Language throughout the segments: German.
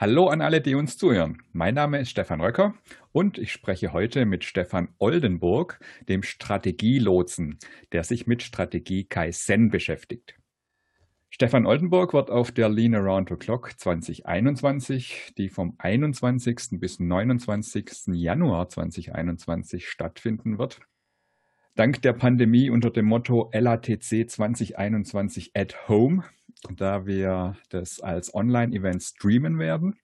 Hallo an alle, die uns zuhören. Mein Name ist Stefan Röcker und ich spreche heute mit Stefan Oldenburg, dem Strategielotsen, der sich mit Strategie Kaizen beschäftigt. Stefan Oldenburg wird auf der Lean Around the Clock 2021, die vom 21. bis 29. Januar 2021 stattfinden wird, dank der Pandemie unter dem Motto LATC 2021 at Home da wir das als Online-Event streamen werden.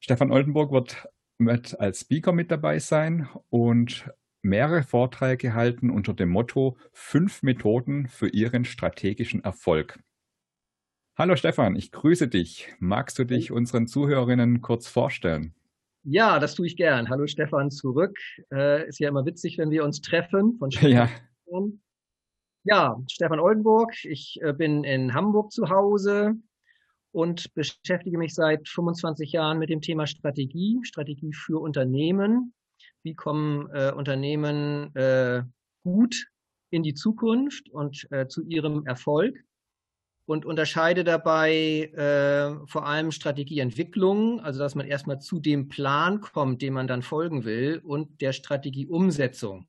Stefan Oldenburg wird mit als Speaker mit dabei sein und mehrere Vorträge halten unter dem Motto Fünf Methoden für Ihren strategischen Erfolg. Hallo Stefan, ich grüße dich. Magst du dich unseren Zuhörerinnen kurz vorstellen? Ja, das tue ich gern. Hallo Stefan zurück. Äh, ist ja immer witzig, wenn wir uns treffen. Von ja. Ja, Stefan Oldenburg. Ich äh, bin in Hamburg zu Hause und beschäftige mich seit 25 Jahren mit dem Thema Strategie, Strategie für Unternehmen. Wie kommen äh, Unternehmen äh, gut in die Zukunft und äh, zu ihrem Erfolg? Und unterscheide dabei äh, vor allem Strategieentwicklung, also dass man erstmal zu dem Plan kommt, dem man dann folgen will, und der Strategieumsetzung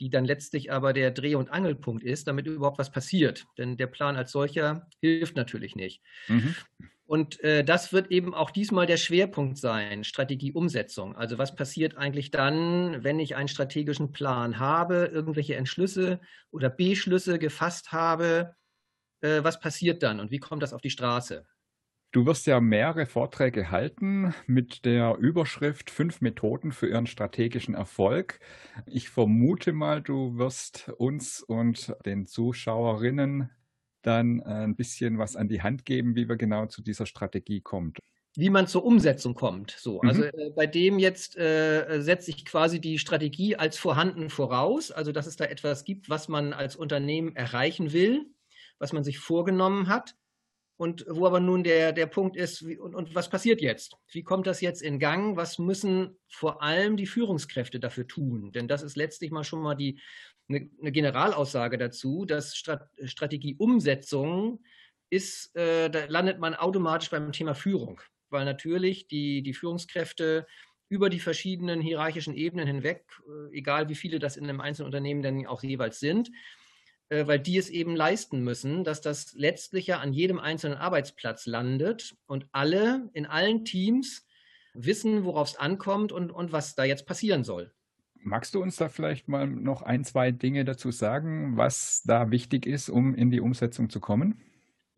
die dann letztlich aber der Dreh- und Angelpunkt ist, damit überhaupt was passiert. Denn der Plan als solcher hilft natürlich nicht. Mhm. Und äh, das wird eben auch diesmal der Schwerpunkt sein, Strategieumsetzung. Also was passiert eigentlich dann, wenn ich einen strategischen Plan habe, irgendwelche Entschlüsse oder Beschlüsse gefasst habe? Äh, was passiert dann und wie kommt das auf die Straße? Du wirst ja mehrere Vorträge halten mit der Überschrift Fünf Methoden für Ihren strategischen Erfolg. Ich vermute mal, du wirst uns und den Zuschauerinnen dann ein bisschen was an die Hand geben, wie wir genau zu dieser Strategie kommt. Wie man zur Umsetzung kommt. So, mhm. also äh, bei dem jetzt äh, setze ich quasi die Strategie als vorhanden voraus, also dass es da etwas gibt, was man als Unternehmen erreichen will, was man sich vorgenommen hat und wo aber nun der, der Punkt ist, wie, und, und was passiert jetzt? Wie kommt das jetzt in Gang? Was müssen vor allem die Führungskräfte dafür tun? Denn das ist letztlich mal schon mal die, eine, eine Generalaussage dazu, dass Strat Strategieumsetzung ist, äh, da landet man automatisch beim Thema Führung, weil natürlich die, die Führungskräfte über die verschiedenen hierarchischen Ebenen hinweg, äh, egal wie viele das in einem einzelnen Unternehmen dann auch jeweils sind, weil die es eben leisten müssen, dass das letztlich ja an jedem einzelnen Arbeitsplatz landet und alle in allen Teams wissen, worauf es ankommt und, und was da jetzt passieren soll. Magst du uns da vielleicht mal noch ein, zwei Dinge dazu sagen, was da wichtig ist, um in die Umsetzung zu kommen?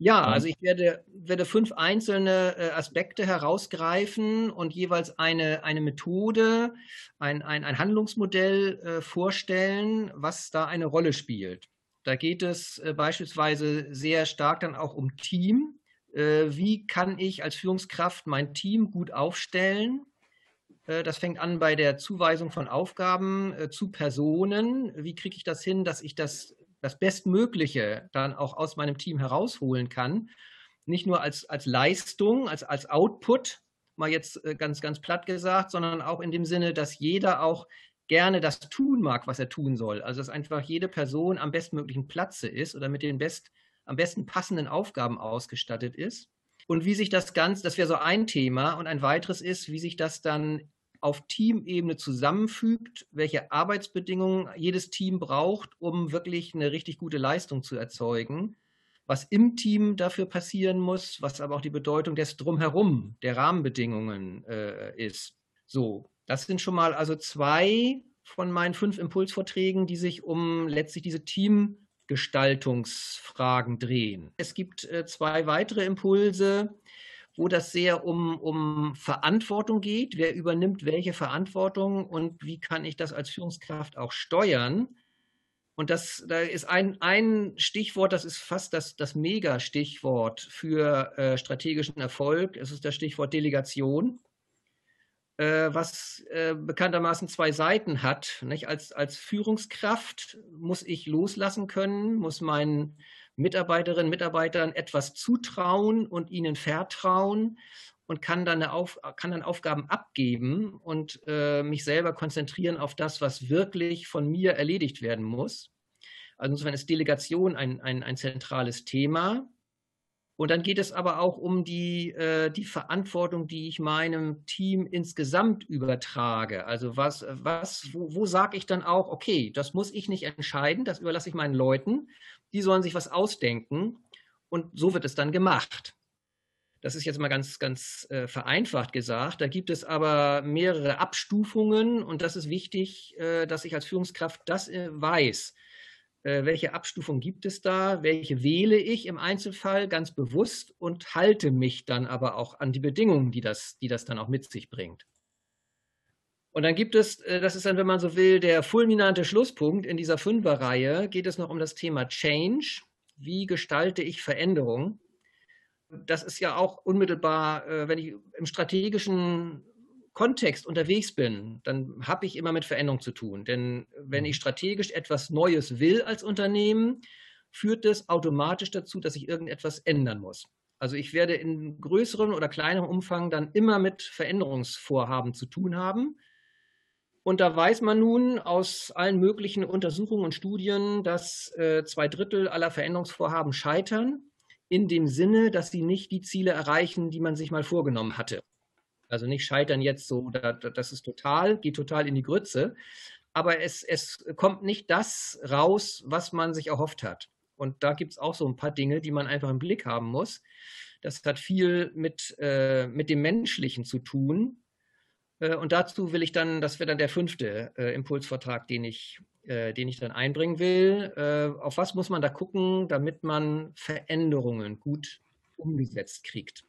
Ja, also ich werde, werde fünf einzelne äh, Aspekte herausgreifen und jeweils eine, eine Methode, ein, ein, ein Handlungsmodell äh, vorstellen, was da eine Rolle spielt. Da geht es äh, beispielsweise sehr stark dann auch um Team. Äh, wie kann ich als Führungskraft mein Team gut aufstellen? Äh, das fängt an bei der Zuweisung von Aufgaben zu Personen. Wie kriege ich das hin, dass ich das, das Bestmögliche dann auch aus meinem Team herausholen kann? Nicht nur als, als Leistung, als, als Output, mal jetzt ganz, ganz platt gesagt, sondern auch in dem Sinne, dass jeder auch gerne das tun mag, was er tun soll. Also dass einfach jede Person am bestmöglichen Platze ist oder mit den best, am besten passenden Aufgaben ausgestattet ist. Und wie sich das Ganze, das wäre so ein Thema. Und ein weiteres ist, wie sich das dann auf Teamebene zusammenfügt, welche Arbeitsbedingungen jedes Team braucht, um wirklich eine richtig gute Leistung zu erzeugen, was im Team dafür passieren muss, was aber auch die Bedeutung des Drumherum, der Rahmenbedingungen äh, ist. So, das sind schon mal also zwei von meinen fünf Impulsvorträgen, die sich um letztlich diese Teamgestaltungsfragen drehen. Es gibt äh, zwei weitere Impulse, wo das sehr um, um Verantwortung geht. Wer übernimmt welche Verantwortung und wie kann ich das als Führungskraft auch steuern? Und das, da ist ein, ein Stichwort, das ist fast das, das Mega-Stichwort für äh, strategischen Erfolg. Es ist das Stichwort Delegation. Äh, was äh, bekanntermaßen zwei Seiten hat. Nicht? Als, als Führungskraft muss ich loslassen können, muss meinen Mitarbeiterinnen und Mitarbeitern etwas zutrauen und ihnen vertrauen und kann dann, Auf, kann dann Aufgaben abgeben und äh, mich selber konzentrieren auf das, was wirklich von mir erledigt werden muss. Also insofern ist Delegation ein, ein, ein zentrales Thema. Und dann geht es aber auch um die, äh, die Verantwortung, die ich meinem Team insgesamt übertrage. Also was, was, wo, wo sage ich dann auch, okay, das muss ich nicht entscheiden, das überlasse ich meinen Leuten. Die sollen sich was ausdenken und so wird es dann gemacht. Das ist jetzt mal ganz, ganz äh, vereinfacht gesagt. Da gibt es aber mehrere Abstufungen und das ist wichtig, äh, dass ich als Führungskraft das äh, weiß. Äh, welche Abstufung gibt es da, welche wähle ich im Einzelfall ganz bewusst und halte mich dann aber auch an die Bedingungen, die das, die das dann auch mit sich bringt. Und dann gibt es, äh, das ist dann, wenn man so will, der fulminante Schlusspunkt in dieser Fünferreihe, geht es noch um das Thema Change. Wie gestalte ich Veränderung? Das ist ja auch unmittelbar, äh, wenn ich im strategischen Kontext unterwegs bin, dann habe ich immer mit Veränderung zu tun. Denn wenn ich mhm. strategisch etwas Neues will als Unternehmen, führt das automatisch dazu, dass ich irgendetwas ändern muss. Also ich werde in größerem oder kleinerem Umfang dann immer mit Veränderungsvorhaben zu tun haben. Und da weiß man nun aus allen möglichen Untersuchungen und Studien, dass äh, zwei Drittel aller Veränderungsvorhaben scheitern, in dem Sinne, dass sie nicht die Ziele erreichen, die man sich mal vorgenommen hatte. Also nicht scheitern jetzt so, das ist total, geht total in die Grütze. Aber es, es kommt nicht das raus, was man sich erhofft hat. Und da gibt es auch so ein paar Dinge, die man einfach im Blick haben muss. Das hat viel mit, äh, mit dem Menschlichen zu tun. Äh, und dazu will ich dann, das wäre dann der fünfte äh, Impulsvortrag, den ich, äh, den ich dann einbringen will. Äh, auf was muss man da gucken, damit man Veränderungen gut umgesetzt kriegt?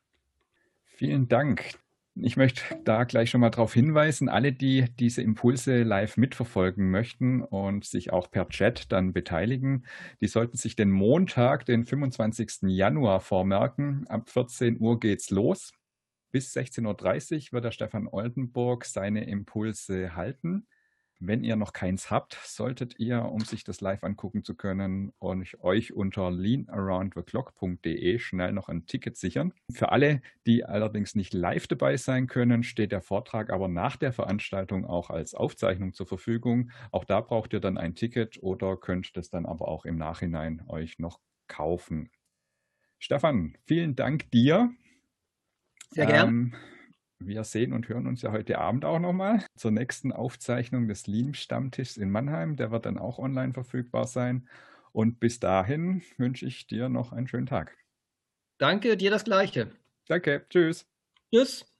Vielen Dank. Ich möchte da gleich schon mal darauf hinweisen, alle, die diese Impulse live mitverfolgen möchten und sich auch per Chat dann beteiligen, die sollten sich den Montag, den 25. Januar vormerken. Ab 14 Uhr geht's los. Bis 16.30 Uhr wird der Stefan Oldenburg seine Impulse halten. Wenn ihr noch keins habt, solltet ihr, um sich das live angucken zu können, euch unter leanaroundtheclock.de schnell noch ein Ticket sichern. Für alle, die allerdings nicht live dabei sein können, steht der Vortrag aber nach der Veranstaltung auch als Aufzeichnung zur Verfügung. Auch da braucht ihr dann ein Ticket oder könnt das dann aber auch im Nachhinein euch noch kaufen. Stefan, vielen Dank dir. Sehr gerne. Ähm, wir sehen und hören uns ja heute Abend auch nochmal zur nächsten Aufzeichnung des Lean-Stammtischs in Mannheim. Der wird dann auch online verfügbar sein. Und bis dahin wünsche ich dir noch einen schönen Tag. Danke, dir das Gleiche. Danke, tschüss. Tschüss.